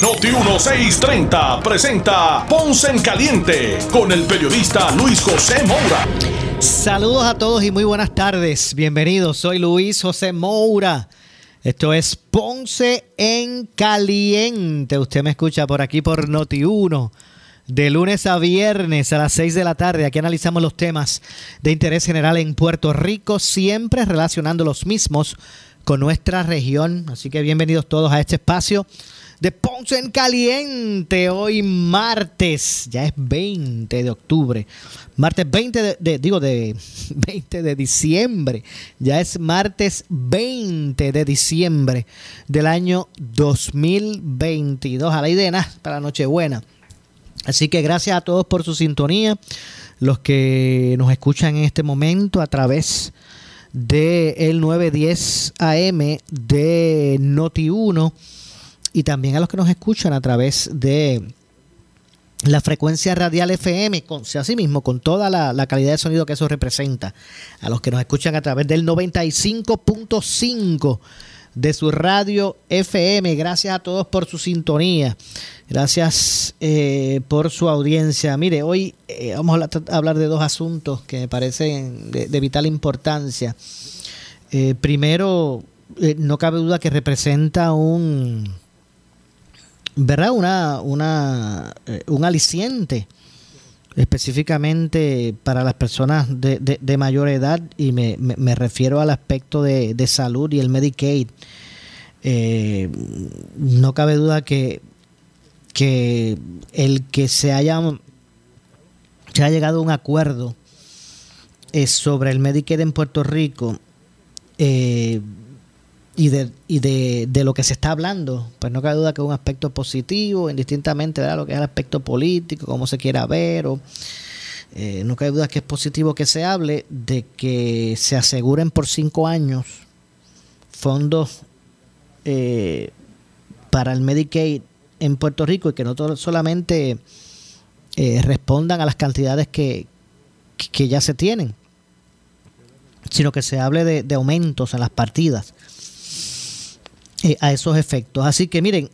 Noti 1630 presenta Ponce en Caliente con el periodista Luis José Moura. Saludos a todos y muy buenas tardes. Bienvenidos, soy Luis José Moura. Esto es Ponce en Caliente. Usted me escucha por aquí por Noti 1. De lunes a viernes a las 6 de la tarde, aquí analizamos los temas de interés general en Puerto Rico, siempre relacionando los mismos con nuestra región. Así que bienvenidos todos a este espacio de Ponce en Caliente. Hoy martes, ya es 20 de octubre. Martes 20 de, digo de 20 de diciembre. Ya es martes 20 de diciembre del año 2022. A la idea para Nochebuena. Así que gracias a todos por su sintonía. Los que nos escuchan en este momento a través de el 910 AM de Noti 1 y también a los que nos escuchan a través de la frecuencia radial FM, con, así mismo, con toda la, calidad de sonido que eso representa, a los que nos escuchan a través del 95.5 de su radio FM. Gracias a todos por su sintonía. Gracias eh, por su audiencia. Mire, hoy eh, vamos a hablar de dos asuntos que me parecen de, vital importancia. Eh, primero, no cabe duda que representa un ¿verdad? Una, una, eh, un aliciente específicamente para las personas de, de, mayor edad y me, me, refiero al aspecto de, de, salud y el Medicaid. Eh, no cabe duda que, que el que se haya, se ha llegado a un acuerdo eh, sobre el Medicaid en Puerto Rico eh, y, de, y de, de, lo que se está hablando, pues no cabe duda que es un aspecto positivo, indistintamente de lo que es el aspecto político, cómo se quiera ver, o, eh, no cabe duda que es positivo que se hable de que se aseguren por cinco años fondos eh, para el Medicaid en Puerto Rico y que no solamente eh, respondan a las cantidades que, que ya se tienen, sino que se hable de, de aumentos en las partidas eh, a esos efectos. Así que miren,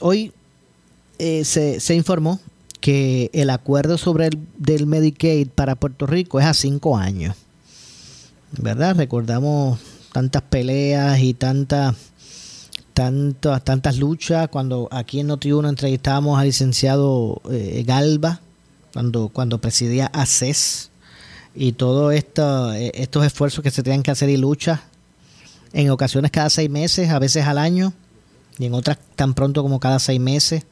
hoy eh, se, informó que el acuerdo sobre el del Medicaid para Puerto Rico es a cinco años. ¿Verdad? Recordamos tantas peleas y tantas tantas tantas luchas cuando aquí en Noti1 entrevistábamos al licenciado eh, Galba cuando cuando presidía ACES y todos esto, estos esfuerzos que se tenían que hacer y luchas en ocasiones cada seis meses, a veces al año, y en otras tan pronto como cada seis meses,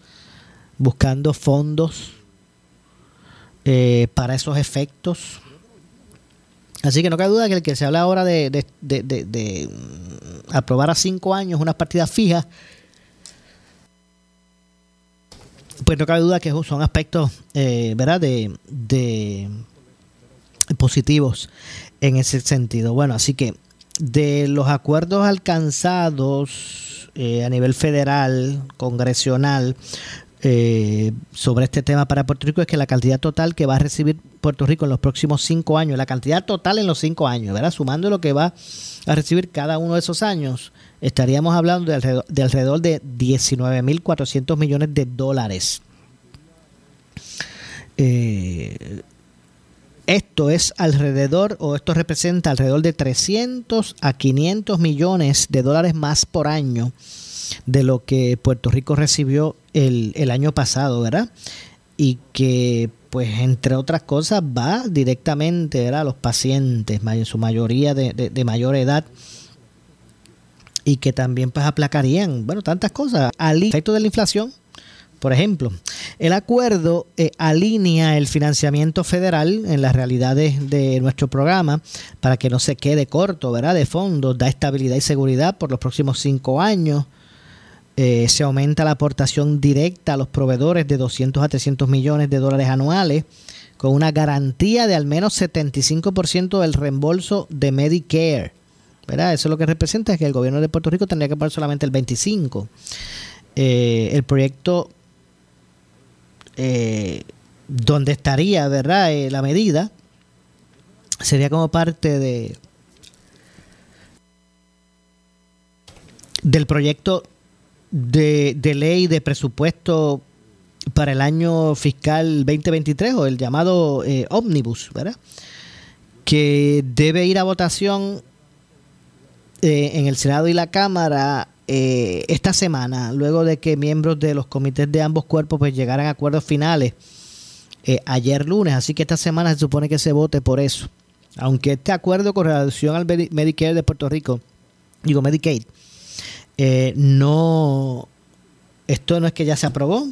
buscando fondos eh, para esos efectos. Así que no cabe duda que el que se habla ahora de, mm, aprobar a cinco años unas partidas fijas, pues no cabe duda que son aspectos, eh, ¿verdad?, de, de positivos en ese sentido. Bueno, así que de los acuerdos alcanzados eh, a nivel federal, congresional, eh, sobre este tema para Puerto Rico es que la cantidad total que va a recibir Puerto Rico en los próximos cinco años, la cantidad total en los cinco años, ¿verdad? Sumando lo que va a recibir cada uno de esos años, estaríamos hablando de alrededor de, alrededor de 19.400 millones de dólares. Eh, esto es alrededor, o esto representa alrededor de 300 a 500 millones de dólares más por año de lo que Puerto Rico recibió el, año pasado, ¿verdad? Y que, pues, entre otras cosas, va directamente a los pacientes, en su mayoría de, de mayor edad, y que también, pues, aplacarían, bueno, tantas cosas, al efecto de la inflación, por ejemplo, el acuerdo eh, alinea el financiamiento federal en las realidades de nuestro programa para que no se quede corto, ¿verdad? De fondos, da estabilidad y seguridad por los próximos cinco años. Eh, se aumenta la aportación directa a los proveedores de 200 a 300 millones de dólares anuales con una garantía de al menos 75% del reembolso de Medicare. ¿verdad? Eso lo que representa es que el gobierno de Puerto Rico tendría que pagar solamente el 25%. Eh, el proyecto eh, donde estaría, ¿verdad? Eh, la medida sería como parte de del proyecto de, ley de presupuesto para el año fiscal 2023 o el llamado eh, ómnibus, ¿verdad? Que debe ir a votación eh, en el Senado y la Cámara eh, esta semana, luego de que miembros de los comités de ambos cuerpos pues llegaran a acuerdos finales ayer lunes. Así que esta semana se supone que se vote por eso. Aunque este acuerdo con relación al Medicare de Puerto Rico, digo Medicaid, eh, no, esto no es que ya se aprobó,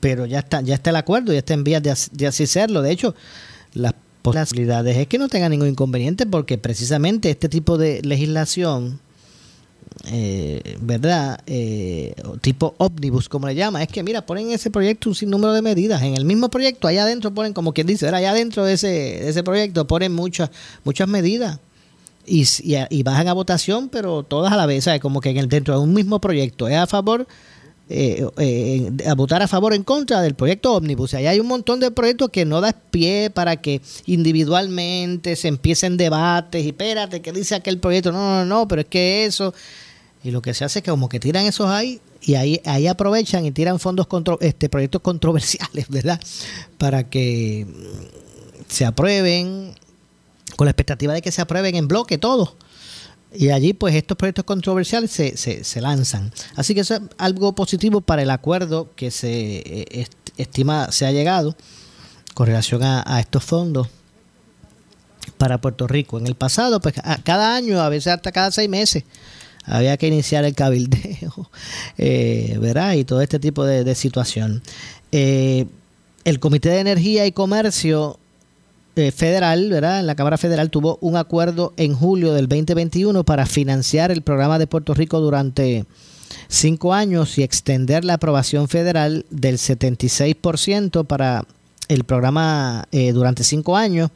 pero ya está, ya está el acuerdo, ya está en vías de, así serlo. De hecho, las posibilidades es que no tenga ningún inconveniente porque precisamente este tipo de legislación, eh, ¿verdad? Eh, tipo ómnibus, como le llama, es que mira, ponen en ese proyecto un sinnúmero de medidas. En el mismo proyecto, allá adentro ponen, como quien dice, allá adentro de ese, ese proyecto ponen muchas, muchas medidas y, y, bajan a votación, pero todas a la vez, ¿sabes? Como que en el, dentro de un mismo proyecto es a favor, eh, eh, a votar a favor o en contra del proyecto ómnibus. Ahí hay un montón de proyectos que no da pie para que individualmente se empiecen debates y espérate, ¿qué dice aquel proyecto? No, no, no, pero es que eso. Y lo que se hace es que como que tiran esos ahí y ahí, ahí aprovechan y tiran fondos, este proyectos controversiales, ¿verdad? Para que se aprueben con la expectativa de que se aprueben en bloque todo. Y allí, pues, estos proyectos controversiales se, se, lanzan. Así que eso es algo positivo para el acuerdo que se eh, estima se ha llegado con relación a, estos fondos para Puerto Rico. En el pasado, pues, cada año, a veces hasta cada seis meses, había que iniciar el cabildeo, eh, ¿verdad? Y todo este tipo de, situación. Eh, el Comité de Energía y Comercio eh, federal, ¿verdad? La Cámara Federal tuvo un acuerdo en julio del 2021 para financiar el programa de Puerto Rico durante cinco años y extender la aprobación federal del 76% para el programa eh, durante cinco años.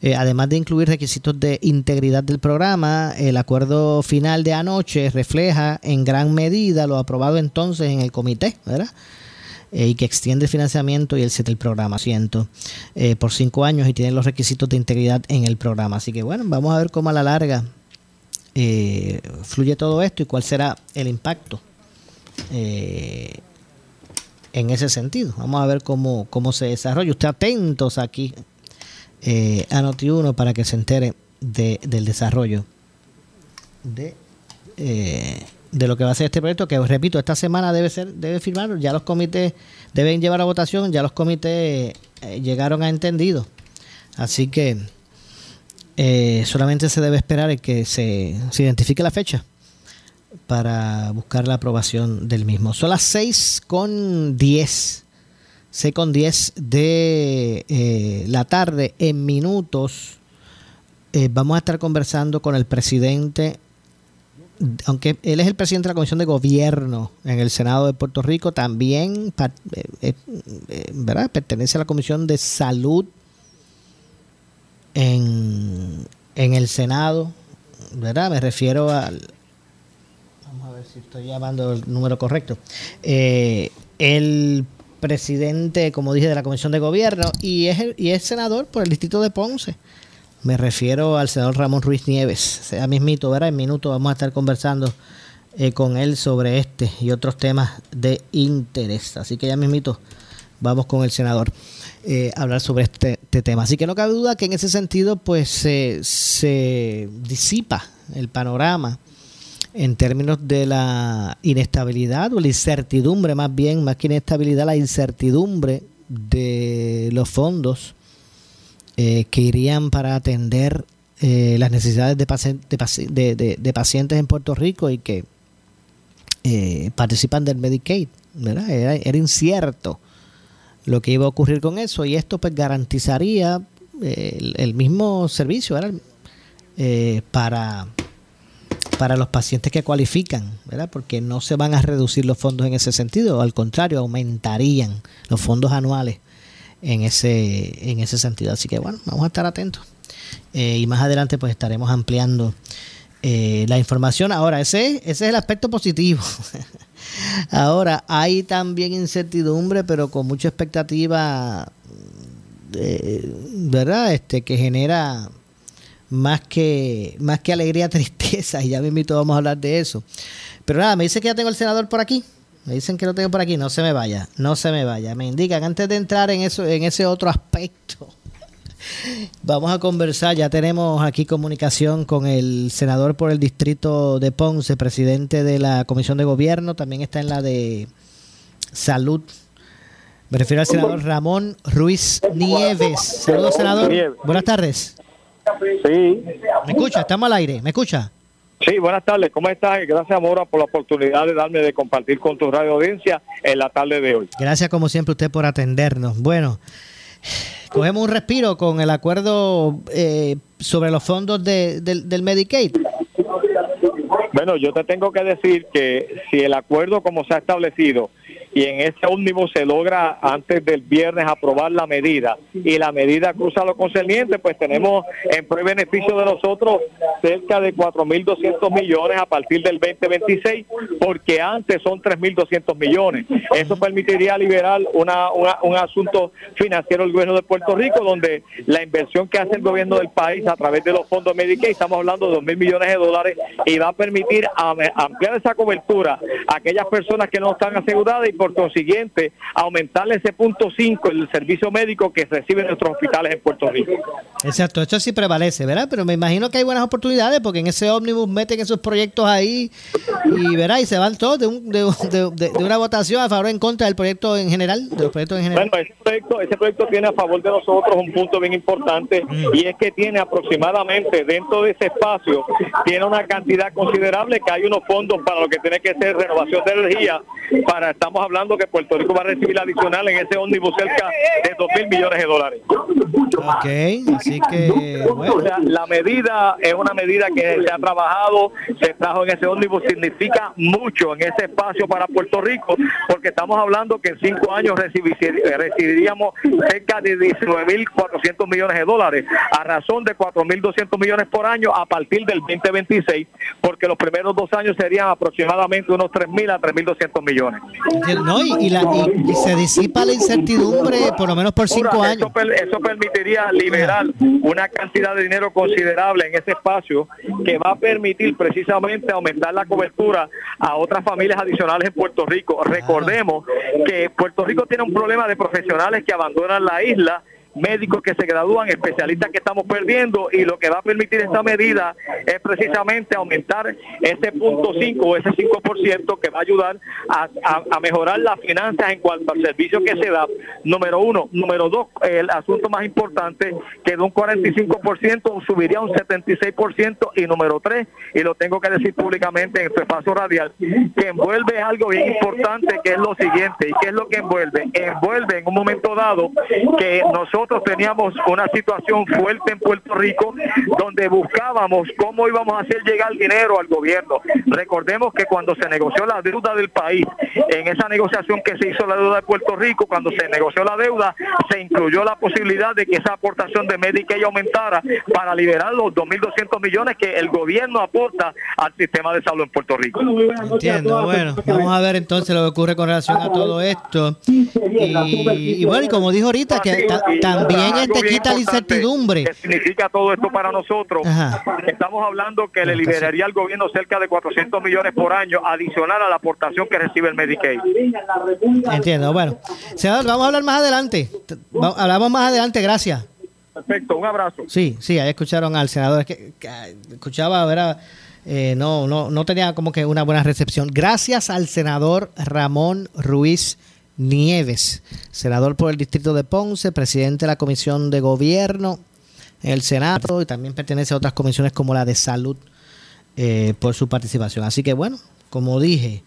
Eh, además de incluir requisitos de integridad del programa, el acuerdo final de anoche refleja en gran medida lo aprobado entonces en el comité, ¿verdad? Eh, y que extiende el financiamiento y el, el programa siento eh, por cinco años y tiene los requisitos de integridad en el programa. Así que bueno, vamos a ver cómo a la larga eh, fluye todo esto y cuál será el impacto en ese sentido. Vamos a ver cómo, cómo se desarrolla. Usted atentos aquí a Noti1 para que se entere de, del desarrollo de de lo que va a ser este proyecto, que repito, esta semana debe ser, debe firmar, ya los comités deben llevar a votación, ya los comités eh, llegaron a entendido. Así que eh, solamente se debe esperar que se, identifique la fecha para buscar la aprobación del mismo. Son las 6 con 10. 6 con 10 de eh, la tarde en minutos. vamos a estar conversando con el presidente aunque él es el presidente de la Comisión de Gobierno en el Senado de Puerto Rico, también eh, eh, eh, ¿verdad? pertenece a la Comisión de Salud en, el Senado, ¿verdad? Me refiero al... Vamos a ver si estoy llamando el número correcto. el presidente, como dije, de la Comisión de Gobierno y es, y es senador por el distrito de Ponce. Me refiero al senador Ramón Ruiz Nieves. Sea mismito, ¿verdad? En minuto vamos a estar conversando eh, con él sobre este y otros temas de interés. Así que ya mismito vamos con el senador eh, a hablar sobre este, este, tema. Así que no cabe duda que en ese sentido pues se disipa el panorama en términos de la inestabilidad o la incertidumbre más bien, más que inestabilidad, la incertidumbre de los fondos eh, que irían para atender eh, las necesidades de, de, pacientes en Puerto Rico y que eh, participan del Medicaid. ¿verdad? Era, incierto lo que iba a ocurrir con eso y esto pues garantizaría el, mismo servicio para, para los pacientes que cualifican, porque no se van a reducir los fondos en ese sentido, al contrario, aumentarían los fondos anuales en ese, en ese sentido. Así que bueno, vamos a estar atentos. Eh, y más adelante pues estaremos ampliando eh, la información. Ahora, ese, ese es el aspecto positivo. Ahora, hay también incertidumbre, pero con mucha expectativa, ¿verdad? Este, que genera más que, más que alegría, tristeza. Y ya me invito, vamos a hablar de eso. Pero nada, me dice que ya tengo el senador por aquí. Me dicen que lo tengo por aquí. No se me vaya, no se me vaya. Me indican antes de entrar en eso, en ese otro aspecto. Vamos a conversar, ya tenemos aquí comunicación con el senador por el distrito de Ponce, presidente de la Comisión de Gobierno, también está en la de Salud. Me refiero al senador Ramón Ruiz Nieves. Saludos, senador. Buenas tardes. Sí. ¿Me escucha? Estamos al aire. ¿Me escucha? Sí, buenas tardes. ¿Cómo estás? Gracias, Mora, por la oportunidad de darme de compartir con tu radio audiencia en la tarde de hoy. Gracias, como siempre, usted por atendernos. Bueno, cogemos un respiro con el acuerdo eh, sobre los fondos de, del Medicaid. Bueno, yo te tengo que decir que si el acuerdo como se ha establecido y en ese ómnibus se logra antes del viernes aprobar la medida y la medida cruza lo concerniente, pues tenemos en pro beneficio de nosotros cerca de 4.200 millones a partir del 2026, porque antes son 3.200 millones. Eso permitiría liberar una, un asunto financiero del gobierno de Puerto Rico, donde la inversión que hace el gobierno del país a través de los fondos Medicaid, estamos hablando de 2.000 millones de dólares, y va a permitir ampliar esa cobertura a aquellas personas que no están aseguradas y consiguiente aumentarle ese punto 5 el servicio médico que reciben nuestros hospitales en Puerto Rico. Exacto, esto sí prevalece, ¿verdad? Pero me imagino que hay buenas oportunidades porque en ese ómnibus meten esos proyectos ahí y verá y se van todos de, un, de, de, una votación a favor o en contra del proyecto en general, de los proyectos en general. Bueno, ese proyecto, ese proyecto tiene a favor de nosotros un punto bien importante mm. y es que tiene aproximadamente dentro de ese espacio tiene una cantidad considerable que hay unos fondos para lo que tiene que ser renovación de energía para estamos hablando hablando que Puerto Rico va a recibir adicional en ese ómnibus cerca de 2 mil millones de dólares. Ok, así que bueno. la medida es una medida que se ha trabajado, se trajo en ese ómnibus, significa mucho en ese espacio para Puerto Rico, porque estamos hablando que en cinco años recibiríamos cerca de 19.400 millones de dólares, a razón de 4.200 millones por año a partir del 2026, porque los primeros dos años serían aproximadamente unos 3.000 a 3.200 millones. ¿No? Y, la, y, se disipa la incertidumbre por lo menos por cinco años. Eso, permitiría liberar una cantidad de dinero considerable en ese espacio que va a permitir precisamente aumentar la cobertura a otras familias adicionales en Puerto Rico. Recordemos que Puerto Rico tiene un problema de profesionales que abandonan la isla médicos que se gradúan, especialistas que estamos perdiendo y lo que va a permitir esta medida es precisamente aumentar ese punto 5 o ese 5% que va a ayudar a, mejorar las finanzas en cuanto al servicio que se da. Número uno. Número dos, el asunto más importante, que de un 45% subiría a un 76% y número tres, y lo tengo que decir públicamente en este espacio radial, que envuelve algo bien importante que es lo siguiente. ¿Y qué es lo que envuelve? Envuelve en un momento dado que nosotros nosotros teníamos una situación fuerte en Puerto Rico donde buscábamos cómo íbamos a hacer llegar dinero al gobierno. Recordemos que cuando se negoció la deuda del país, en esa negociación que se hizo la deuda de Puerto Rico, cuando se negoció la deuda, se incluyó la posibilidad de que esa aportación de Medicaid aumentara para liberar los 2.200 millones que el gobierno aporta al sistema de salud en Puerto Rico. Entiendo, bueno, vamos a ver entonces lo que ocurre con relación a todo esto. Y, bueno, y como dijo ahorita, que también este quita la incertidumbre. ¿Qué significa todo esto para nosotros? Estamos hablando que le liberaría al gobierno cerca de 400 millones por año adicional a la aportación que recibe el Medicaid. Entiendo, bueno. Senador, vamos a hablar más adelante. Hablamos más adelante, gracias. Perfecto, un abrazo. Sí, sí, ahí escucharon al senador. que, escuchaba, ¿verdad? Eh, no, no, no tenía como que una buena recepción. Gracias al senador Ramón Ruiz Nieves, senador por el distrito de Ponce, presidente de la Comisión de Gobierno en el Senado y también pertenece a otras comisiones como la de Salud eh, por su participación. Así que bueno, como dije,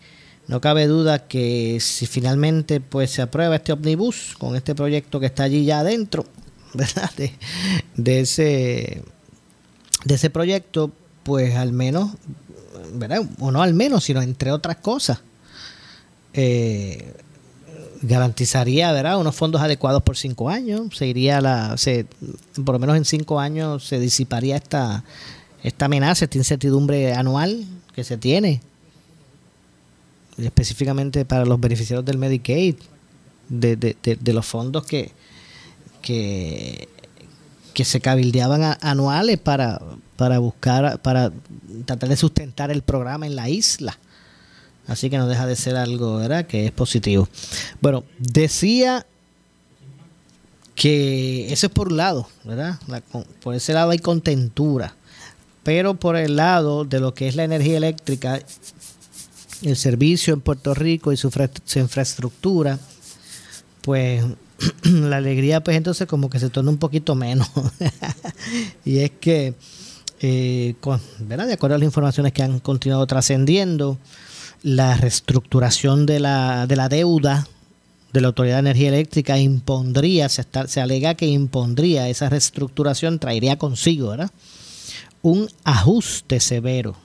no cabe duda que si finalmente pues se aprueba este omnibus con este proyecto que está allí ya adentro, ¿verdad? De, ese de ese proyecto, pues al menos, ¿verdad? O no al menos, sino entre otras cosas, eh, garantizaría ¿verdad? unos fondos adecuados por cinco años. Se iría la, se, por lo menos en cinco años se disiparía esta, esta amenaza, esta incertidumbre anual que se tiene, específicamente para los beneficiarios del Medicaid, de, de, de, los fondos que, que, que se cabildeaban anuales para, para buscar, para tratar de sustentar el programa en la isla. Así que no deja de ser algo, ¿verdad? Que es positivo. Bueno, decía que eso es por un lado, ¿verdad? por ese lado hay contentura. Pero por el lado de lo que es la energía eléctrica, el servicio en Puerto Rico y su, infraestructura, pues la alegría pues entonces como que se torna un poquito menos. y es que, eh, ¿verdad? de acuerdo a las informaciones que han continuado trascendiendo, la reestructuración de la, de la deuda de la Autoridad de Energía Eléctrica impondría, se, se alega que impondría esa reestructuración, traería consigo ¿verdad? un ajuste severo.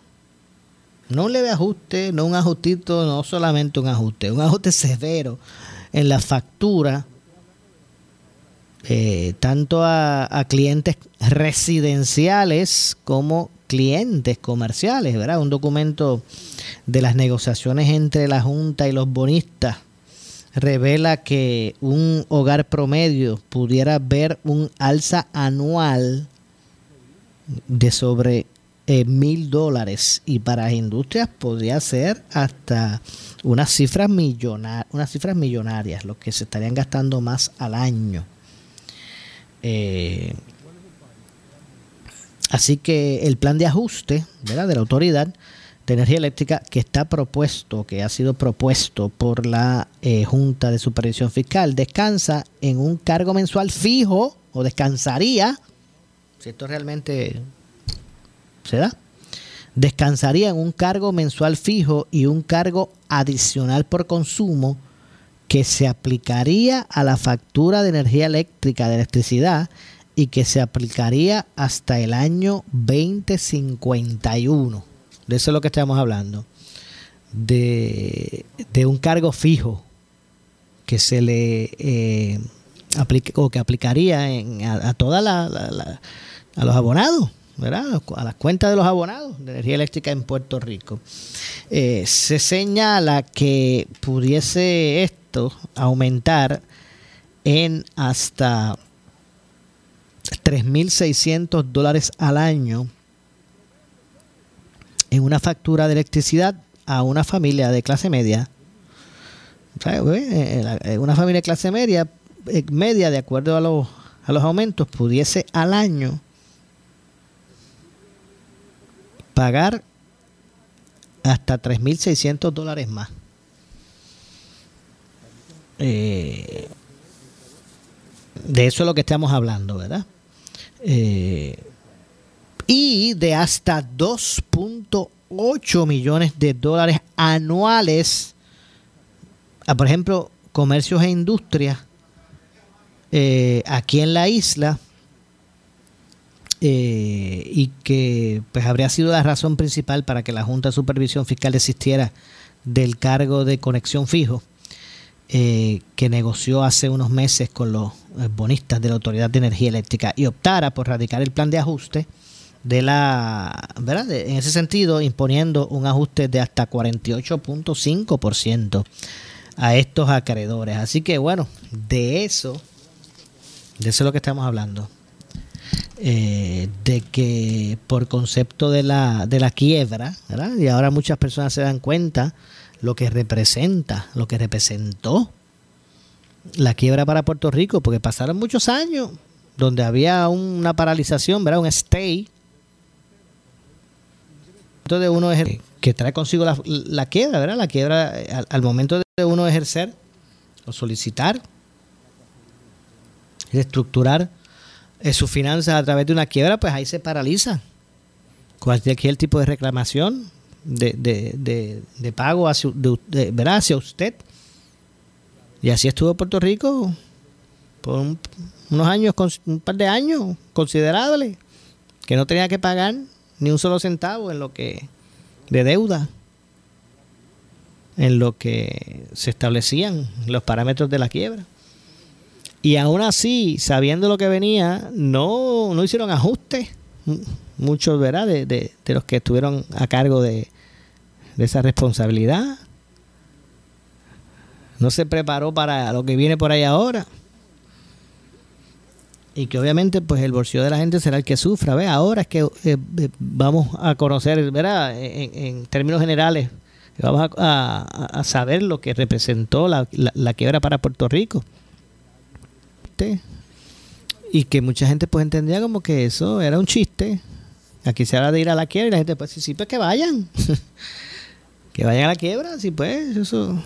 No un leve ajuste, no un ajustito, no solamente un ajuste, un ajuste severo en la factura, eh, tanto a, a clientes residenciales como clientes comerciales, ¿verdad? Un documento de las negociaciones entre la Junta y los bonistas revela que un hogar promedio pudiera ver un alza anual de sobre eh, mil dólares y para las industrias podría ser hasta unas cifras, millonarias, unas cifras millonarias, lo que se estarían gastando más al año. Eh, Así que el plan de ajuste de la autoridad de energía eléctrica que está propuesto, que ha sido propuesto por la eh, Junta de Supervisión Fiscal, descansa en un cargo mensual fijo o descansaría, si esto realmente se da, descansaría en un cargo mensual fijo y un cargo adicional por consumo que se aplicaría a la factura de energía eléctrica, de electricidad, y que se aplicaría hasta el año 2051. De eso es lo que estamos hablando. De, un cargo fijo que se le eh, o que aplicaría en, a, toda la, a los abonados, ¿verdad? a las cuentas de los abonados de energía eléctrica en Puerto Rico. Eh, se señala que pudiese esto aumentar en hasta 3.600 dólares al año en una factura de electricidad a una familia de clase media. una familia de clase media, eh, media de acuerdo a los, a los aumentos, pudiese al año pagar hasta 3.600 dólares más. Eh, de eso es lo que estamos hablando, ¿verdad? Eh, y de hasta 2.8 millones de dólares anuales a, por ejemplo, comercios e industrias eh, aquí en la isla eh, y que pues habría sido la razón principal para que la Junta de Supervisión Fiscal desistiera del cargo de conexión fijo eh, que negoció hace unos meses con los eh, bonistas de la Autoridad de Energía Eléctrica y optara por radicar el plan de ajuste de la, ¿verdad? en ese sentido, imponiendo un ajuste de hasta 48.5% a estos acreedores. Así que bueno, de eso, de eso es lo que estamos hablando. Eh, de que por concepto de la, de la quiebra, y ahora muchas personas se dan cuenta lo que representa, lo que representó la quiebra para Puerto Rico, porque pasaron muchos años donde había una paralización, ¿verdad? Un stay. Entonces uno que trae consigo la, quiebra, ¿verdad? La quiebra al, al, momento de uno ejercer o solicitar, reestructurar eh, sus finanzas a través de una quiebra, pues ahí se paraliza cualquier tipo de reclamación, de, de, de, pago hacia, de, hacia usted. Y así estuvo Puerto Rico por unos años, un par de años considerables, que no tenía que pagar ni un solo centavo en lo que de deuda. en lo que se establecían los parámetros de la quiebra. Y aún así, sabiendo lo que venía, no, no hicieron ajustes. Muchos, ¿verdad? De, de, los que estuvieron a cargo de, de esa responsabilidad. No se preparó para lo que viene por ahí ahora y que obviamente pues el bolsillo de la gente será el que sufra. ¿ve? Ahora es que eh, eh, vamos a conocer, ¿verdad? En, términos generales, vamos a, saber lo que representó la, la, quiebra para Puerto Rico. Y que mucha gente pues entendía como que eso era un chiste. Aquí se habla de ir a la quiebra y la gente pues sí, pues que vayan. que vayan a la quiebra, sí pues, eso.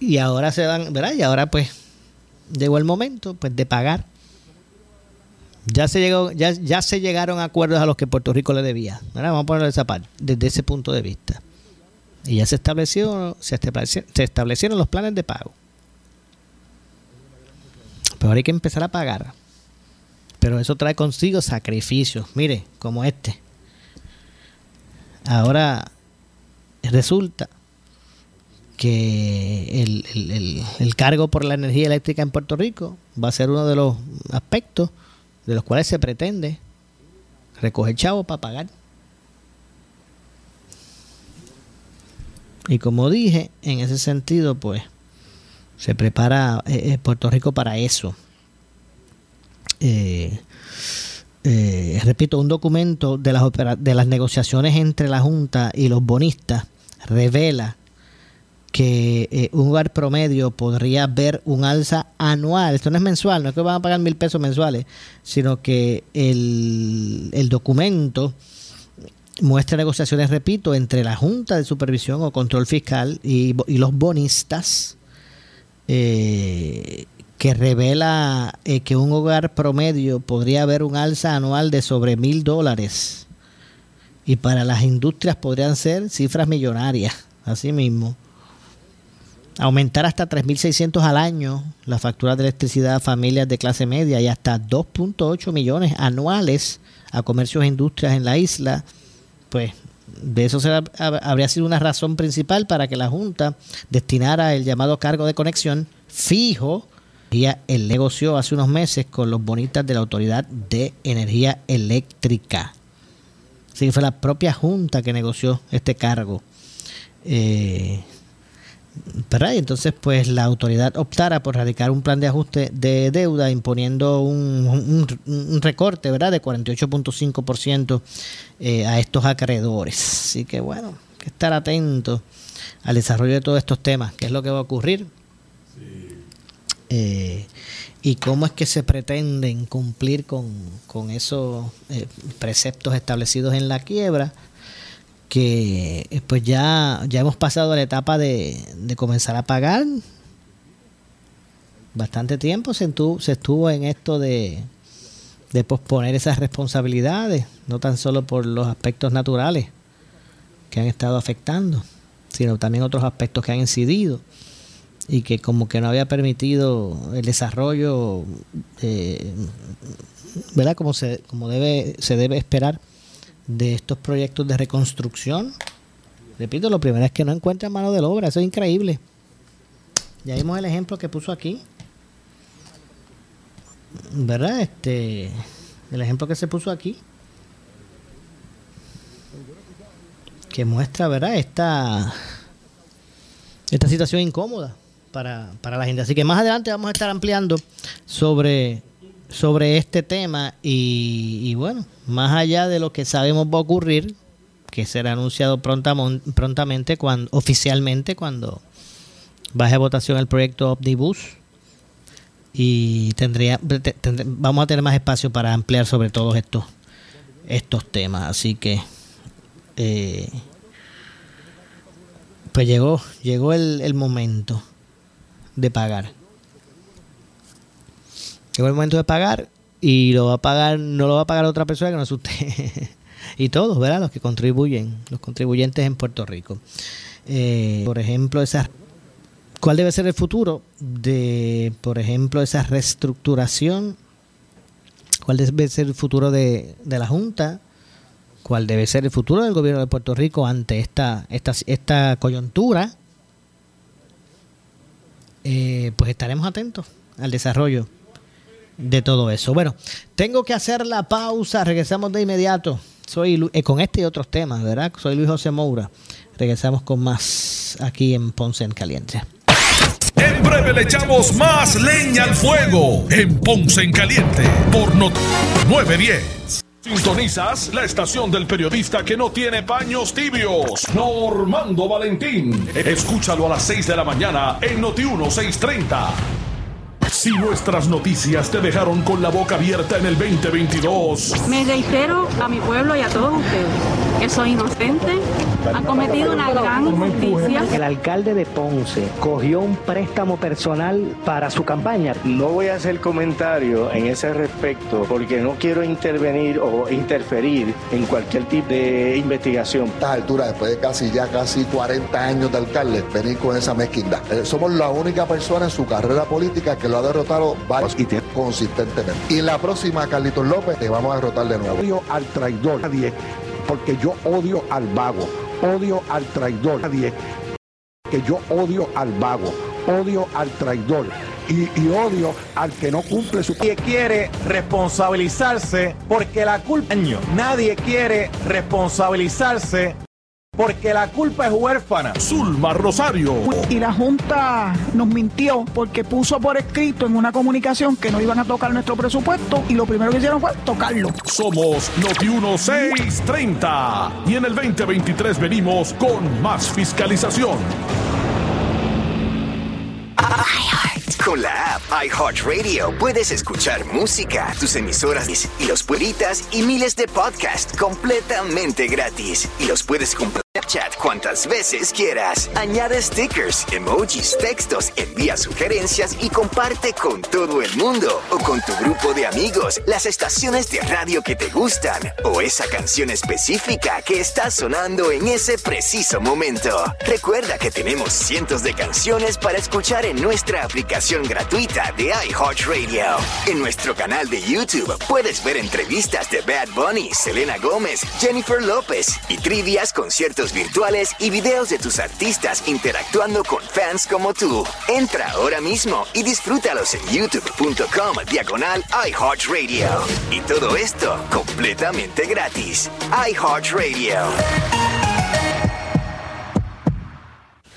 Y ahora se dan, ¿verdad? Y ahora pues llegó el momento pues de pagar. Ya se llegó, ya, ya se llegaron acuerdos a los que Puerto Rico le debía. vamos a ponerlo esa parte, desde ese punto de vista. Y ya se estableció, se establecieron los planes de pago. Pero ahora hay que empezar a pagar. Pero eso trae consigo sacrificios. Mire, como este. Ahora resulta que el, cargo por la energía eléctrica en Puerto Rico va a ser uno de los aspectos de los cuales se pretende recoger chavo para pagar. Y como dije, en ese sentido, pues se prepara eh, eh, Puerto Rico para eso. Eh, repito, un documento de las, de las negociaciones entre la Junta y los bonistas revela que eh, un hogar promedio podría ver un alza anual. Esto no es mensual, no es que van a pagar mil pesos mensuales, sino que el, el documento muestra negociaciones, repito, entre la Junta de Supervisión o Control Fiscal y, los bonistas, eh, que revela eh, que un hogar promedio podría haber un alza anual de sobre mil dólares. Y para las industrias podrían ser cifras millonarias, así mismo aumentar hasta 3.600 al año la factura de electricidad a familias de clase media y hasta 2.8 millones anuales a comercios e industrias en la isla, pues de eso habría sido una razón principal para que la Junta destinara el llamado cargo de conexión fijo y el negocio hace unos meses con los bonitas de la Autoridad de Energía Eléctrica. Así que fue la propia Junta que negoció este cargo. Eh, y entonces, pues la autoridad optara por radicar un plan de ajuste de deuda imponiendo un, recorte, ¿verdad?, de 48.5% eh, a estos acreedores. Así que, bueno, hay que estar atento al desarrollo de todos estos temas, qué es lo que va a ocurrir. Eh, y cómo es que se pretenden cumplir con, con esos eh, preceptos establecidos en la quiebra que eh, pues ya, ya hemos pasado la etapa de, comenzar a pagar. Bastante tiempo se estuvo, se estuvo en esto de, de posponer esas responsabilidades, no tan solo por los aspectos naturales que han estado afectando, sino también otros aspectos que han incidido y que como que no había permitido el desarrollo, eh, ¿verdad? Como se, como debe, se debe esperar de estos proyectos de reconstrucción. Repito, lo primero es que no encuentran mano de obra, eso es increíble. Ya vimos el ejemplo que puso aquí. ¿Verdad? Este el ejemplo que se puso aquí que muestra, ¿verdad? Esta esta situación incómoda para, para la gente. Así que más adelante vamos a estar ampliando sobre sobre este tema y, bueno, más allá de lo que sabemos va a ocurrir, que será anunciado prontamente, cuando, oficialmente cuando baje a votación el proyecto Omnibus y tendría vamos a tener más espacio para ampliar sobre todos estos estos temas así que eh, pues llegó llegó el, el momento de pagar Llegó el momento de pagar y lo va a pagar, no lo va a pagar otra persona que no es usted. y todos, ¿verdad? Los que contribuyen, los contribuyentes en Puerto Rico. Eh, por ejemplo, esa, ¿cuál debe ser el futuro de, por ejemplo, esa reestructuración? ¿Cuál debe ser el futuro de, de la Junta? cuál debe ser el futuro del gobierno de Puerto Rico ante esta, esta, esta coyuntura, eh, pues estaremos atentos al desarrollo de todo eso. Bueno, tengo que hacer la pausa, regresamos de inmediato. Soy eh, con este y otros temas, ¿verdad? Soy Luis José Moura. Regresamos con más aquí en Ponce en Caliente. En breve le echamos más leña al fuego en Ponce en Caliente por Not 910. Sintonizas la estación del periodista que no tiene paños tibios, Normando Valentín. Escúchalo a las 6 de la mañana en Noti 1630. Si nuestras noticias te dejaron con la boca abierta en el 2022. Me reitero a mi pueblo y a todos ustedes que soy inocente, han cometido una gran injusticia. El alcalde de Ponce cogió un préstamo personal para su campaña. No voy a hacer comentario en ese respecto porque no quiero intervenir o interferir en cualquier tipo de investigación. A esta altura, después de casi ya casi 40 años de alcalde, venir con esa mezquindad. Eh, somos la única persona en su carrera política que lo ha derrotado varios y consistentemente. Y en la próxima, Carlitos López, te vamos a derrotar de nuevo. Odio al traidor, nadie, porque yo odio al vago, odio al traidor, nadie, que yo odio al vago, odio al traidor. Y, y, odio al que no cumple su Nadie quiere responsabilizarse porque la culpa nadie quiere responsabilizarse porque la culpa es huérfana. Zulma Rosario. Y la Junta nos mintió porque puso por escrito en una comunicación que no iban a tocar nuestro presupuesto y lo primero que hicieron fue tocarlo. Somos Noti 1630 y en el 2023 venimos con más fiscalización. Con la app iHeartRadio puedes escuchar música, tus emisoras y los pueblitas y miles de podcasts completamente gratis. Y los puedes comprar chat cuantas veces quieras. Añade stickers, emojis, textos, envía sugerencias y comparte con todo el mundo o con tu grupo de amigos las estaciones de radio que te gustan o esa canción específica que está sonando en ese preciso momento. Recuerda que tenemos cientos de canciones para escuchar en nuestra aplicación gratuita de iHeartRadio. En nuestro canal de YouTube puedes ver entrevistas de Bad Bunny, Selena Gómez, Jennifer López y trivias, conciertos virtuales y videos de tus artistas interactuando con fans como tú. Entra ahora mismo y disfrútalos en youtube.com diagonal iHeartRadio. Y todo esto completamente gratis. iHeartRadio.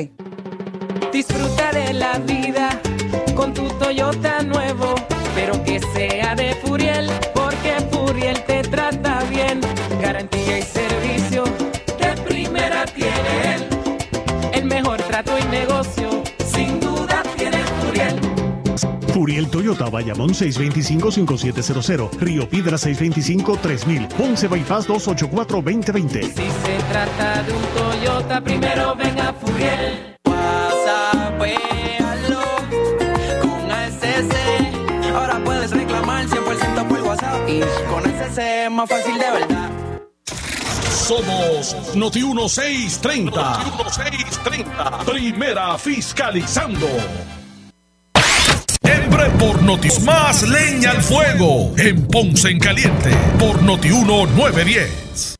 843-1129. Disfruta de la vida con tu Toyota nuevo, pero que sea de Furiel, porque Furiel te trata bien. Garantía y servicio Toyota, Bayamón 625-5700, Río Piedra 625-3000, Ponce Bypass 284-2020. Si se trata de un Toyota, primero ven a Furiel. WhatsAppéalo con ASC. Ahora puedes reclamar 100% por WhatsApp. Y con ASC es más fácil de verdad. Somos Noti 1630. Noti 1630. Primera fiscalizando. Por Notis más leña al fuego en Ponce en Caliente por Noti 1910.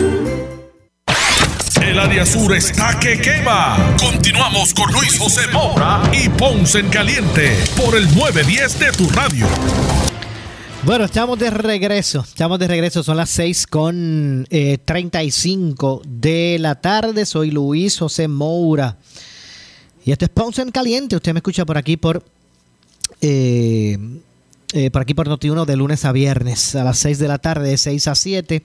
El área sur está que quema. Continuamos con Luis José Moura y Ponce en Caliente por el 910 de tu radio. Bueno, estamos de regreso. Estamos de regreso. Son las 6 con eh, 35 de la tarde. Soy Luis José Moura. Y este es Ponce en Caliente. Usted me escucha por aquí por. eh, eh, por aquí por Noti1 de lunes a viernes a las 6 de la tarde, de 6 a 7,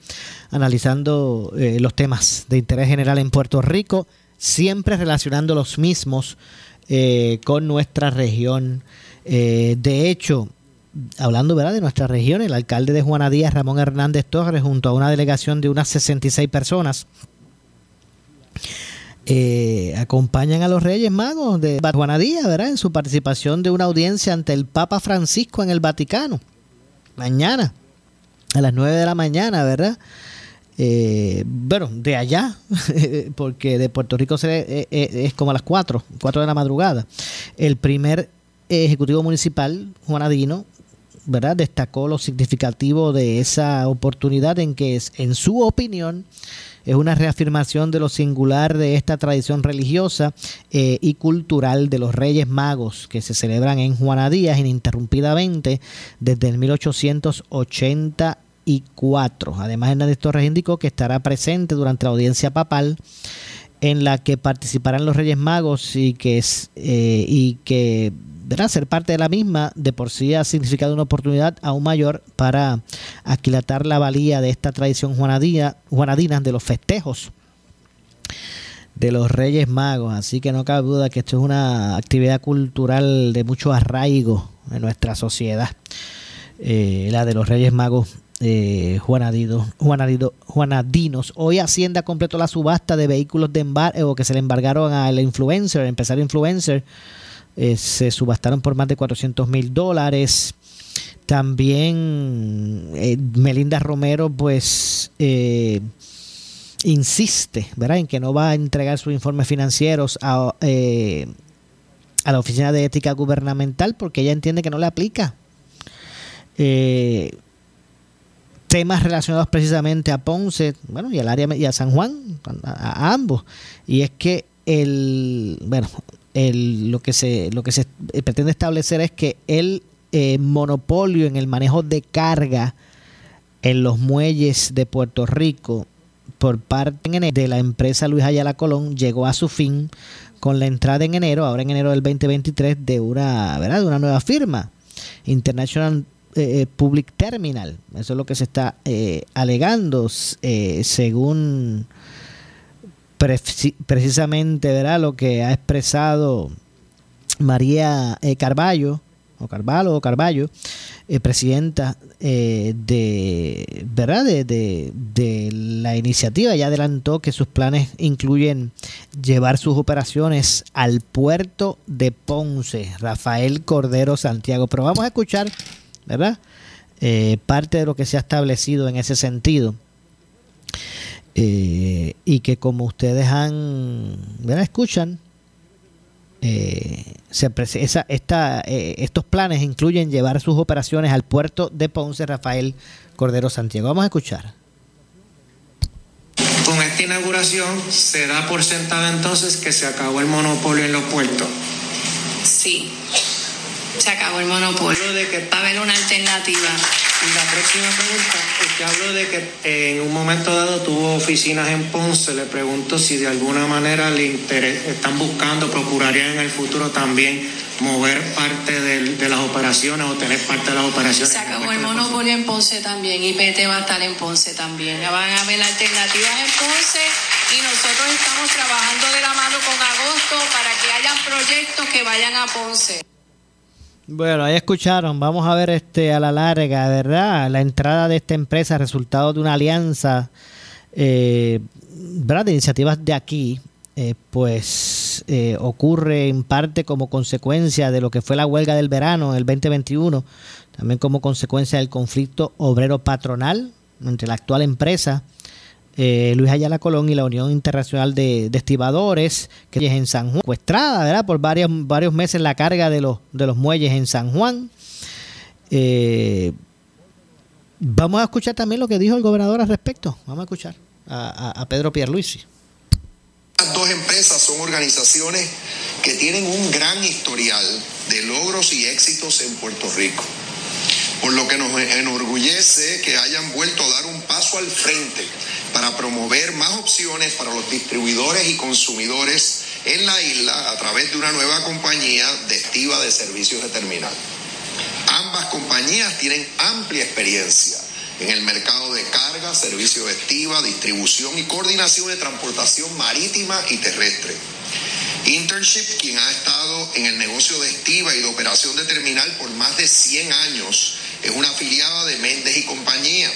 analizando eh, los temas de interés general en Puerto Rico, siempre relacionando los mismos eh, con nuestra región. De hecho, hablando ¿verdad? de nuestra región, el alcalde de Juana Díaz, Ramón Hernández Torres, junto a una delegación de unas 66 personas, eh, acompañan a los Reyes Magos de Juana Díaz, ¿verdad? En su participación de una audiencia ante el Papa Francisco en el Vaticano. Mañana, a las 9 de la mañana, ¿verdad? Eh, bueno, de allá, porque de Puerto Rico se, eh, eh, es como a las 4, 4 de la madrugada. El primer ejecutivo municipal, Juanadino, ¿verdad? Destacó lo significativo de esa oportunidad en que, es, en su opinión, es una reafirmación de lo singular de esta tradición religiosa eh, y cultural de los Reyes Magos que se celebran en Juana Díaz ininterrumpidamente desde el 1884. Además, Hernández Torres indicó que estará presente durante la audiencia papal en la que participarán los Reyes Magos y que, eh, y que ¿verdad? ser parte de la misma de por sí ha significado una oportunidad aún mayor para aquilatar la valía de esta tradición juanadina, juanadina de los festejos de los Reyes Magos. Así que no cabe duda que esto es una actividad cultural de mucho arraigo en nuestra sociedad, eh, la de los Reyes Magos. Eh, Juanadido, Juanadido, Juanadinos. Hoy Hacienda completó la subasta de vehículos de embargo que se le embargaron al influencer, empresario influencer, eh, se subastaron por más de 400 mil dólares. También eh, Melinda Romero, pues, eh, insiste, ¿verdad?, en que no va a entregar sus informes financieros a, eh, a la Oficina de Ética Gubernamental porque ella entiende que no le aplica. Temas relacionados precisamente a Ponce, bueno, y al área y a San Juan, a, a ambos. Y es que el, bueno, el, lo que se lo que se pretende establecer es que el eh, monopolio en el manejo de carga en los muelles de Puerto Rico por parte de la empresa Luis Ayala Colón llegó a su fin con la entrada en enero, ahora en enero del 2023, de una, ¿verdad? De una nueva firma, International eh, Public Terminal. Eso es lo que se está eh, alegando, eh, según pre- precisamente ¿verdad? lo que ha expresado María eh, Carballo, o Carvalho, o Carballo, eh, presidenta eh, de, ¿verdad? De, de- de la iniciativa. Ya adelantó que sus planes incluyen llevar sus operaciones al puerto de Ponce, Rafael Cordero Santiago. Pero vamos a escuchar, ¿verdad? Eh, parte de lo que se ha establecido en ese sentido. Eh, y que como ustedes han, ¿verdad? Escuchan, eh, se esa- esta, eh, estos planes incluyen llevar sus operaciones al puerto de Ponce Rafael Cordero Santiago. Vamos a escuchar. Con esta inauguración se da por sentado entonces que se acabó el monopolio en los puertos. Sí. Se acabó el monopolio. De que, Va a haber una alternativa. y la próxima pregunta, usted habló de que eh, en un momento dado tuvo oficinas en Ponce. Le pregunto si de alguna manera le interes- están buscando, procurarían en el futuro también mover parte de las operaciones o tener parte de las operaciones. Se acabó el monopolio en Ponce también. IPT va a estar en Ponce también. Ya van a haber alternativas en Ponce y nosotros estamos trabajando de la mano con Agosto para que haya proyectos que vayan a Ponce. Bueno, ahí escucharon. Vamos a ver este a la larga, ¿verdad? La entrada de esta empresa, resultado de una alianza, eh, ¿verdad? De iniciativas de aquí, eh, pues eh, ocurre en parte como consecuencia de lo que fue la huelga del verano el 2021, también como consecuencia del conflicto obrero patronal entre la actual empresa eh, Luis Ayala Colón y la Unión Internacional de, de Estibadores, que es en San Juan, secuestrada, ¿verdad? Por varios, varios meses la carga de los, de los muelles en San Juan. Eh, vamos a escuchar también lo que dijo el gobernador al respecto. Vamos a escuchar a, a- a Pedro Pierluisi. Las dos empresas son organizaciones que tienen un gran historial de logros y éxitos en Puerto Rico, por lo que nos enorgullece que hayan vuelto a dar un paso al frente para promover más opciones para los distribuidores y consumidores en la isla a través de una nueva compañía de estiva de servicios de terminal. Ambas compañías tienen amplia experiencia en el mercado de carga, servicio de estiva, distribución y coordinación de transportación marítima y terrestre. Internship, quien ha estado en el negocio de estiva y de operación de terminal por más de 100 años, es una afiliada de Méndez y compañía,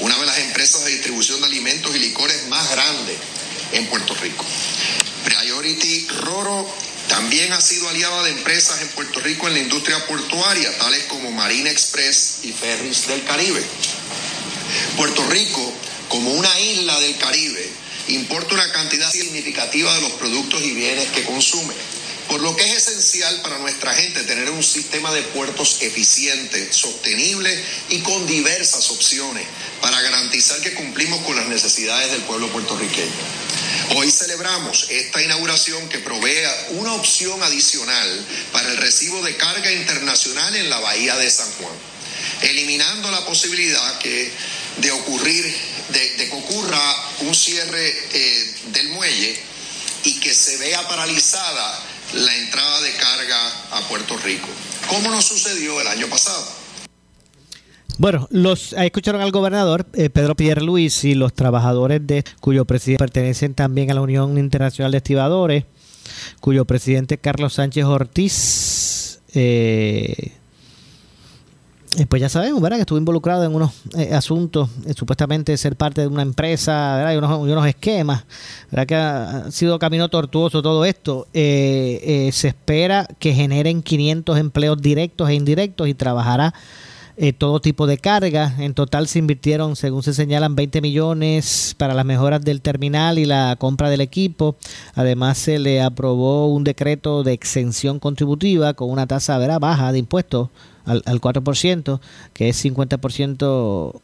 una de las empresas de distribución de alimentos y licores más grandes en Puerto Rico. Priority Roro también ha sido aliada de empresas en Puerto Rico en la industria portuaria, tales como Marina Express y Ferries del Caribe. Puerto Rico, como una isla del Caribe, importa una cantidad significativa de los productos y bienes que consume, por lo que es esencial para nuestra gente tener un sistema de puertos eficiente, sostenible y con diversas opciones para garantizar que cumplimos con las necesidades del pueblo puertorriqueño. Hoy celebramos esta inauguración que provea una opción adicional para el recibo de carga internacional en la Bahía de San Juan, eliminando la posibilidad que de ocurrir, de que ocurra un cierre eh, del muelle y que se vea paralizada la entrada de carga a Puerto Rico, como nos sucedió el año pasado. Bueno, los escucharon al gobernador eh, Pedro Pierluisi y los trabajadores de cuyo presidente pertenecen también a la Unión Internacional de Estibadores, cuyo presidente Carlos Sánchez Ortiz, eh, eh, pues ya sabemos, ¿verdad? Que estuvo involucrado en unos eh, asuntos, eh, supuestamente ser parte de una empresa, ¿verdad? Y unos, y unos esquemas, ¿verdad? Que ha, ha sido camino tortuoso todo esto. Se espera que generen 500 empleos directos e indirectos y trabajará eh, todo tipo de carga. En total se invirtieron, según se señalan, 20 millones para las mejoras del terminal y la compra del equipo. Además se le aprobó un decreto de exención contributiva con una tasa ¿verdad? baja de impuestos al, al 4%, que es 50%.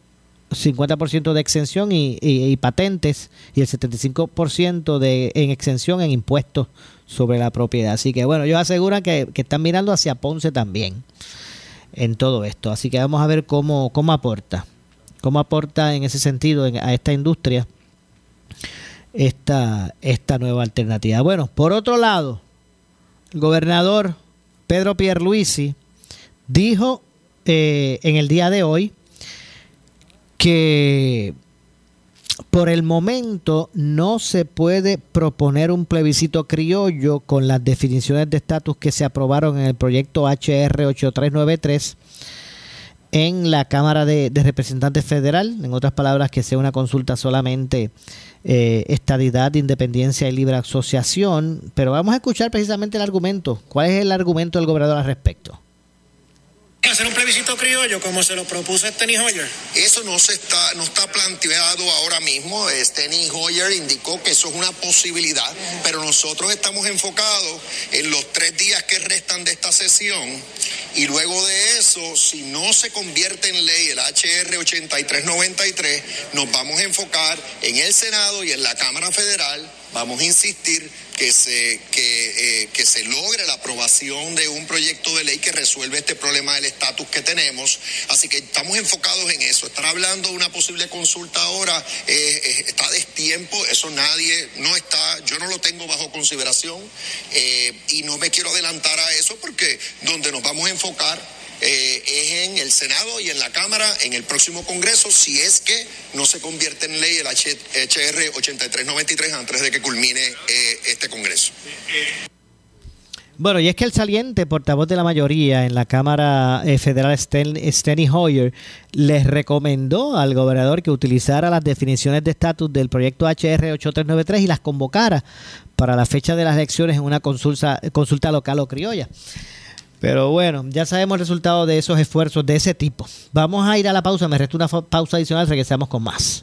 50% de exención y, y- y patentes y el 75% de, en exención en impuestos sobre la propiedad. Así que bueno, ellos aseguran que, que están mirando hacia Ponce también en todo esto. Así que vamos a ver cómo, cómo aporta, cómo aporta en ese sentido en- a esta industria esta, esta nueva alternativa. Bueno, por otro lado, el gobernador Pedro Pierluisi dijo eh, en el día de hoy que por el momento no se puede proponer un plebiscito criollo con las definiciones de estatus que se aprobaron en el proyecto HR 8393 en la Cámara de, Representantes Federal. En otras palabras, que sea una consulta solamente eh, estadidad, independencia y libre asociación. Pero vamos a escuchar precisamente el argumento. ¿Cuál es el argumento del gobernador al respecto? Hacer un plebiscito criollo como se lo propuso Steny Hoyer. Eso no se está, no está planteado ahora mismo. Steny Hoyer indicó que eso es una posibilidad, pero nosotros estamos enfocados en los tres días que restan de esta sesión y luego de eso, si no se convierte en ley el HR 8393, nos vamos a enfocar en el Senado y en la Cámara Federal vamos a insistir que se, que, eh, que se logre la aprobación de un proyecto de ley que resuelve este problema del estatus que tenemos. Así que estamos enfocados en eso. Estar hablando de una posible consulta ahora eh, eh, está destiempo, eso nadie, no está, yo no lo tengo bajo consideración eh, y no me quiero adelantar a eso porque donde nos vamos a enfocar eh, es en el Senado y en la Cámara en el próximo Congreso si es que no se convierte en ley el HR 8393 antes de que culmine eh, este Congreso. Bueno, y es que el saliente portavoz de la mayoría en la Cámara eh, Federal, Sten- Steny Hoyer, les recomendó al gobernador que utilizara las definiciones de estatus del proyecto HR 8393 y las convocara para la fecha de las elecciones en una consulta, consulta local o criolla. Pero bueno, ya sabemos el resultado de esos esfuerzos de ese tipo. Vamos a ir a la pausa, me resta una pausa adicional, regresamos con más.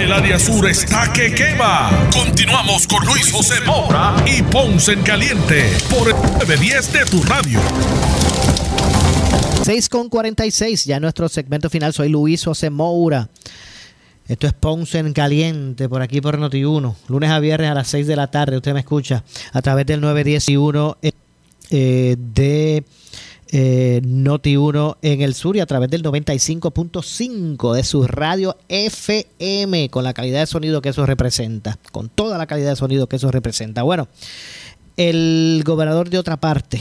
El área sur está que quema. Continuamos con Luis José Moura y Ponce en Caliente por el 910 de tu radio. 6 con 46, ya nuestro segmento final. Soy Luis José Moura. Esto es Ponce en Caliente, por aquí por Noti1. Lunes a viernes a las 6 de la tarde, usted me escucha a través del 911 eh, eh, de eh, Noti1 en el sur y a través del 95.5 de su radio FM, con la calidad de sonido que eso representa, con toda la calidad de sonido que eso representa. Bueno, el gobernador de otra parte,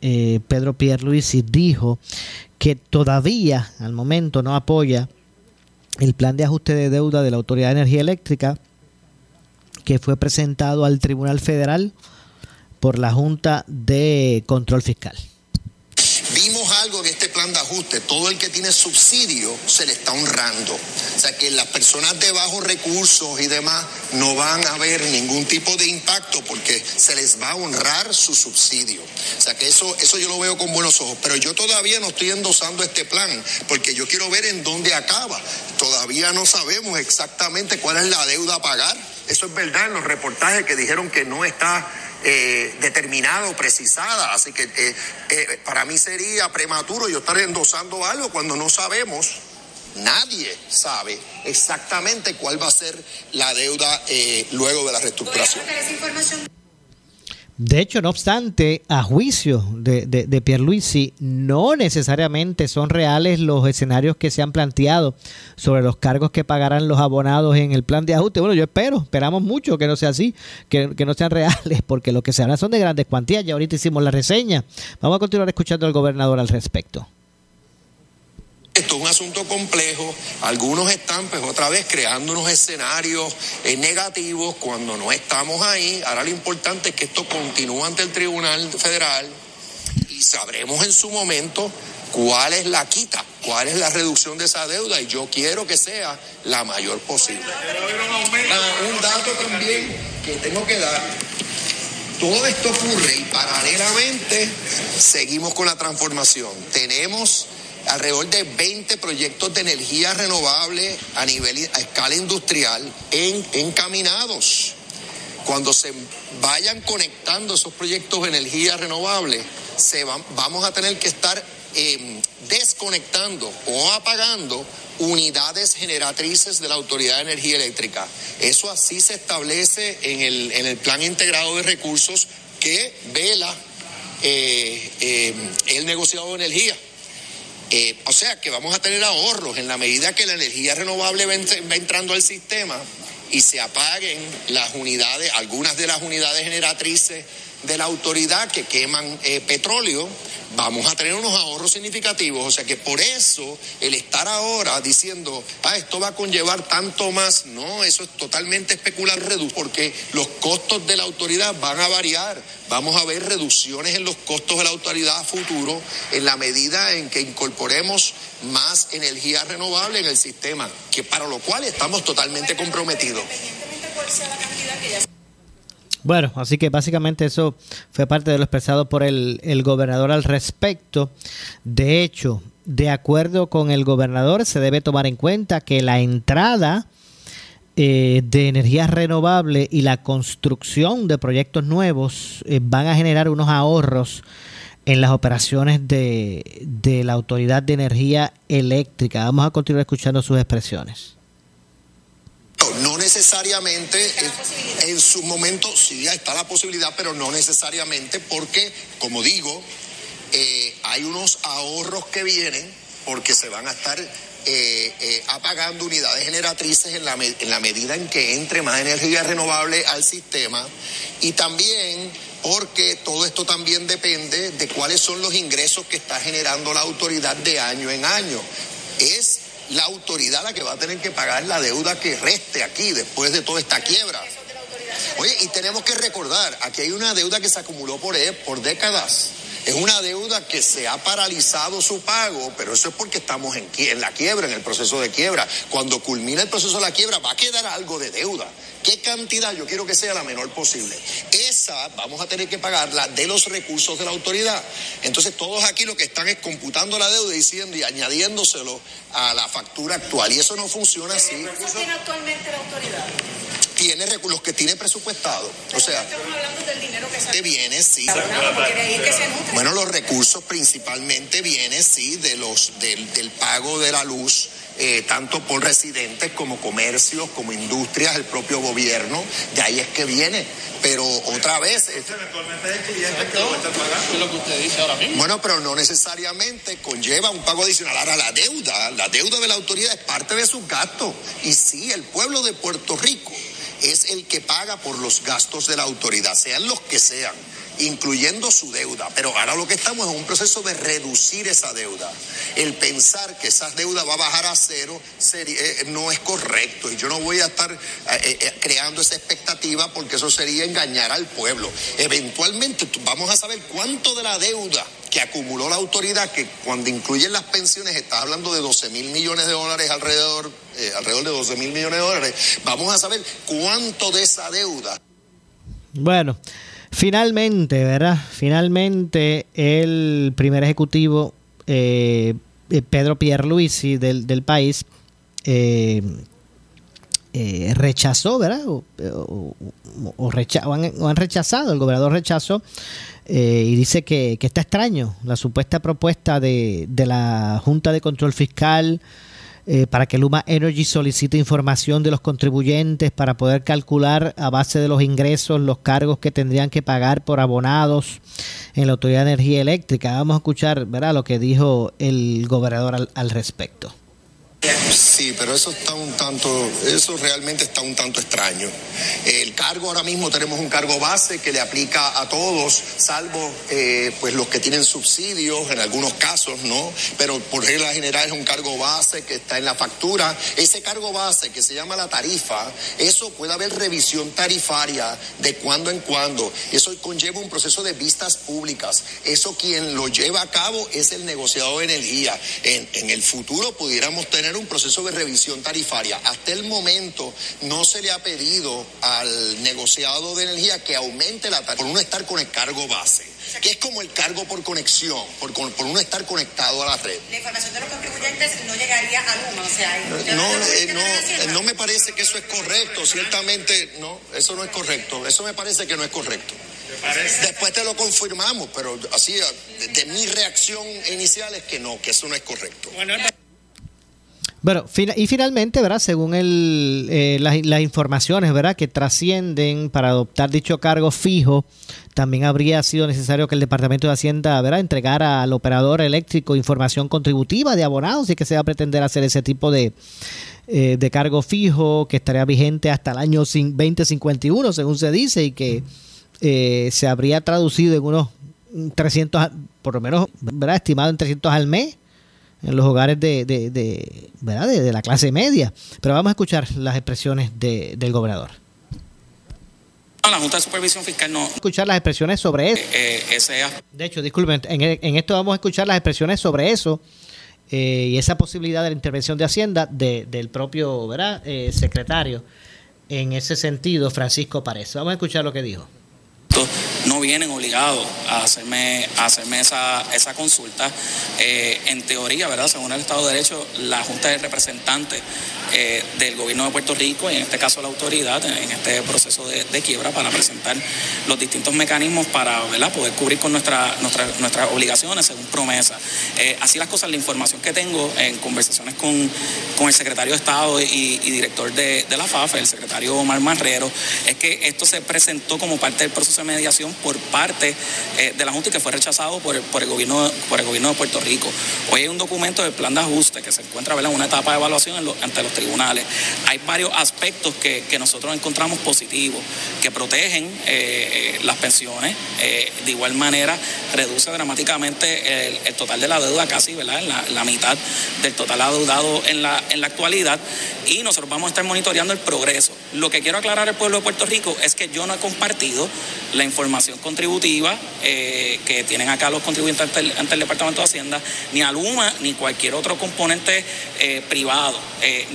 eh, Pedro Pierluisi, dijo que todavía al momento no apoya el plan de ajuste de deuda de la Autoridad de Energía Eléctrica que fue presentado al Tribunal Federal por la Junta de Control Fiscal. Vimos algo en este plan de ajuste, todo el que tiene subsidio se le está honrando. O sea que las personas de bajos recursos y demás no van a ver ningún tipo de impacto porque se les va a honrar su subsidio. O sea que eso, eso yo lo veo con buenos ojos. Pero yo todavía no estoy endosando este plan porque yo quiero ver en dónde acaba. Todavía no sabemos exactamente cuál es la deuda a pagar. Eso es verdad en los reportajes que dijeron que no está eh, precisada. Así que eh, eh, para mí sería prematuro yo estar endosando algo cuando no sabemos, nadie sabe exactamente cuál va a ser la deuda eh, luego de la reestructuración. De hecho, no obstante, a juicio de, de, de Pierluisi, no necesariamente son reales los escenarios que se han planteado sobre los cargos que pagarán los abonados en el plan de ajuste. Bueno, yo espero, esperamos mucho que no sea así, que, que no sean reales, porque lo que se habla son de grandes cuantías. Ya ahorita hicimos la reseña. Vamos a continuar escuchando al gobernador al respecto. Esto es un asunto complejo. Algunos están, pues otra vez, creando unos escenarios eh, negativos cuando no estamos ahí. Ahora lo importante es que esto continúe ante el Tribunal Federal y sabremos en su momento cuál es la quita, cuál es la reducción de esa deuda y yo quiero que sea la mayor posible. Ah, un dato también que tengo que dar. Todo esto ocurre y paralelamente seguimos con la transformación. Tenemos alrededor de 20 proyectos de energía renovable a nivel a escala industrial en, encaminados. Cuando se vayan conectando esos proyectos de energía renovable, se van, vamos a tener que estar eh, desconectando o apagando unidades generatrices de la Autoridad de Energía Eléctrica. Eso así se establece en el, en el Plan Integrado de Recursos que vela eh, eh, el negociado de energía. Eh, o sea que vamos a tener ahorros en la medida que la energía renovable va, ent- va entrando al sistema y se apaguen las unidades, algunas de las unidades generatrices de la autoridad que queman eh, petróleo, vamos a tener unos ahorros significativos. O sea que por eso el estar ahora diciendo, ah, esto va a conllevar tanto más, no, eso es totalmente especular, porque los costos de la autoridad van a variar. Vamos a ver reducciones en los costos de la autoridad a futuro en la medida en que incorporemos más energía renovable en el sistema, que para lo cual estamos totalmente comprometidos. Bueno, así que básicamente eso fue parte de lo expresado por el, el gobernador al respecto. De hecho, de acuerdo con el gobernador, se debe tomar en cuenta que la entrada eh, de energía renovable y la construcción de proyectos nuevos eh, van a generar unos ahorros en las operaciones de, de la Autoridad de Energía Eléctrica. Vamos a continuar escuchando sus expresiones. No necesariamente, en su momento sí está la posibilidad, pero no necesariamente porque, como digo, eh, hay unos ahorros que vienen porque se van a estar eh, eh, apagando unidades generatrices en la, en la medida en que entre más energía renovable al sistema y también porque todo esto también depende de cuáles son los ingresos que está generando la autoridad de año en año. Es la autoridad la que va a tener que pagar la deuda que reste aquí después de toda esta quiebra. Oye, y tenemos que recordar, aquí hay una deuda que se acumuló por, e, por décadas. Es una deuda que se ha paralizado su pago, pero eso es porque estamos en, en, la quiebra, en el proceso de quiebra. Cuando culmina el proceso de la quiebra, va a quedar algo de deuda. ¿Qué cantidad? Yo quiero que sea la menor posible. Esa vamos a tener que pagarla de los recursos de la autoridad. Entonces todos aquí lo que están es computando la deuda diciendo y añadiéndoselo a la factura actual. Y eso no funciona así. ¿Qué tiene actualmente la autoridad? tiene los que tiene presupuestado. O sea, estamos hablando del dinero que de bienes, sí. se Bueno, los recursos principalmente vienen, sí, de los del, del pago de la luz. Eh, tanto por residentes como comercios, como industrias, el propio gobierno, de ahí es que viene. Pero otra vez... Es, lo que usted dice ahora mismo. Bueno, pero no necesariamente conlleva un pago adicional. Ahora, la deuda, la deuda de la autoridad es parte de sus gastos. Y sí, el pueblo de Puerto Rico es el que paga por los gastos de la autoridad, sean los que sean incluyendo su deuda. Pero ahora lo que estamos es un proceso de reducir esa deuda. El pensar que esa deuda va a bajar a cero eh, no es correcto. Y yo no voy a estar eh, eh, creando esa expectativa porque eso sería engañar al pueblo. Eventualmente vamos a saber cuánto de la deuda que acumuló la autoridad, que cuando incluyen las pensiones está hablando de 12 mil millones de dólares alrededor, alrededor de 12 mil millones de dólares, vamos a saber cuánto de esa deuda. Bueno, Finalmente, ¿verdad? Finalmente el primer ejecutivo, eh, eh Pedro Pierluisi del, del país, eh, eh, rechazó, ¿verdad? O, han, rechazado, el gobernador rechazó y dice que, que, está extraño la supuesta propuesta de, de la Junta de Control Fiscal eh, para que Luma Energy solicite información de los contribuyentes para poder calcular a base de los ingresos los cargos que tendrían que pagar por abonados en la Autoridad de Energía Eléctrica. Vamos a escuchar ¿verdad? lo que dijo el gobernador al respecto. Sí, pero eso está un tanto, eso realmente está un tanto extraño. El cargo ahora mismo tenemos un cargo base que le aplica a todos, salvo eh, pues los que tienen subsidios en algunos casos, ¿no? Pero por regla general es un cargo base que está en la factura. Ese cargo base que se llama la tarifa, eso puede haber revisión tarifaria de cuando en cuando. Eso conlleva un proceso de vistas públicas. Eso quien lo lleva a cabo es el negociador de energía. En, en el futuro pudiéramos tener un proceso de revisión tarifaria. Hasta el momento no se le ha pedido al negociado de energía que aumente la tarifa por uno estar con el cargo base, que es como el cargo por conexión, por, por uno estar conectado a la red. La información de los contribuyentes no llegaría a Luma, o sea, no, eh, no, no me parece que eso es correcto, ciertamente no, eso no es correcto, eso me parece que no es correcto. Después te lo confirmamos, pero así, de, de mi reacción inicial es que no, que eso no es correcto. Bueno, bueno, y finalmente, ¿verdad? Según el, eh, las, informaciones, ¿verdad? Que trascienden para adoptar dicho cargo fijo, también habría sido necesario que el Departamento de Hacienda, ¿verdad? Entregara al operador eléctrico información contributiva de abonados y que se va a pretender hacer ese tipo de, eh, de cargo fijo que estaría vigente hasta el año 2051, según se dice, y que eh, se habría traducido en unos 300, por lo menos, ¿verdad? Estimado en 300 al mes en los hogares de, de, ¿verdad? De, la clase media. Pero vamos a escuchar las expresiones del gobernador. La Junta de Supervisión Fiscal no. Escuchar las expresiones sobre eso. Eh, eh, de hecho, disculpen, en, esto vamos a escuchar las expresiones sobre eso eh, y esa posibilidad de la intervención de Hacienda del propio ¿verdad? secretario en ese sentido, Francisco Párez. Vamos a escuchar lo que dijo no vienen obligados a hacerme, a hacerme esa, esa consulta. Eh, en teoría, ¿verdad? Según el Estado de Derecho, la Junta de Representantes eh, del Gobierno de Puerto Rico, y en este caso la autoridad, en este proceso de, quiebra, para presentar los distintos mecanismos para ¿verdad? poder cubrir con nuestra, nuestras obligaciones según promesa. Eh, así las cosas, la información que tengo en conversaciones con, con el secretario de Estado y, director de, la FAF, el secretario Omar Marrero, es que esto se presentó como parte del proceso de mediación por parte eh, de la Junta y que fue rechazado por el, por, el gobierno, por el gobierno de Puerto Rico. Hoy hay un documento del plan de ajuste que se encuentra en una etapa de evaluación ante los tribunales. Hay varios aspectos que, nosotros encontramos positivos, que protegen eh, las pensiones, de igual manera reduce dramáticamente el, total de la deuda casi, ¿verdad? En la, mitad del total adeudado en la, en la actualidad y nosotros vamos a estar monitoreando el progreso. Lo que quiero aclarar al pueblo de Puerto Rico es que yo no he compartido la información contributiva eh, que tienen acá los contribuyentes ante el, Departamento de Hacienda, ni a Luma, ni cualquier otro componente eh, privado, eh,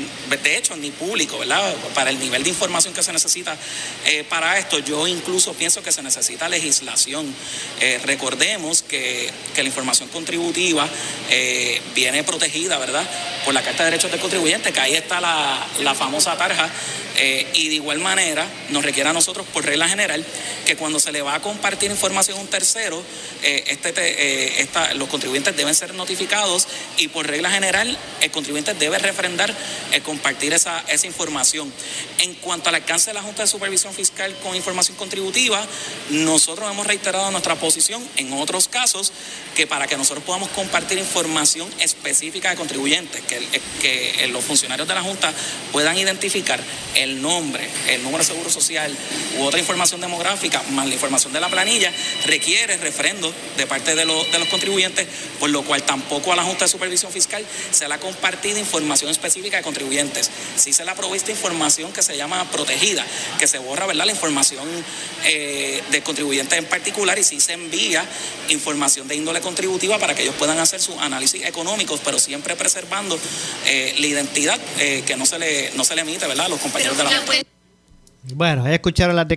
de hecho, ni público, ¿verdad? Para el nivel de información que se necesita para esto, yo incluso pienso que se necesita legislación. recordemos que, la información contributiva viene protegida, ¿verdad? Por la Carta de Derechos del Contribuyente, que ahí está la, la famosa tarja eh, y de igual manera nos requiere a nosotros, por regla general, que cuando se le va a compartir información a un tercero, eh, este, eh, los contribuyentes deben ser notificados y por regla general el contribuyente debe refrendar compartir esa, esa información. En cuanto al alcance de la Junta de Supervisión Fiscal con información contributiva, nosotros hemos reiterado nuestra posición en otros casos que para que nosotros podamos compartir información específica de contribuyentes, que, los funcionarios de la Junta puedan identificar el nombre, el número de seguro social u otra información demográfica, más la información de la planilla, requiere refrendo de parte de, los contribuyentes, por lo cual tampoco a la Junta de Supervisión Fiscal se le ha compartido información específica de contribuyentes. Sí se le ha provisto información que se llama protegida, que se borra ¿verdad? la información eh, de contribuyentes en particular y sí se envía información de índole contributiva para que ellos puedan hacer sus análisis económicos, pero siempre preservando eh, la identidad eh, que no se le no se le emite ¿verdad? a los compañeros bueno, ahí escucharon las,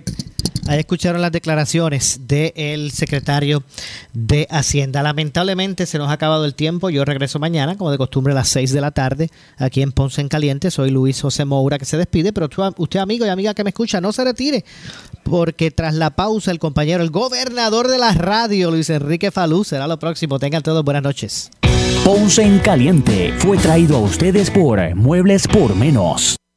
escucharon las declaraciones del secretario de Hacienda. Lamentablemente se nos ha acabado el tiempo. Yo regreso mañana, como de costumbre, a las 6 de la tarde, aquí en Ponce en Caliente. Soy Luis José Moura, que se despide, pero usted, amigo y amiga que me escucha, no se retire, porque tras la pausa, el compañero, el gobernador de la radio, Luis Enrique Falú, será lo próximo. Tengan todos buenas noches. Ponce en Caliente fue traído a ustedes por Muebles por Menos.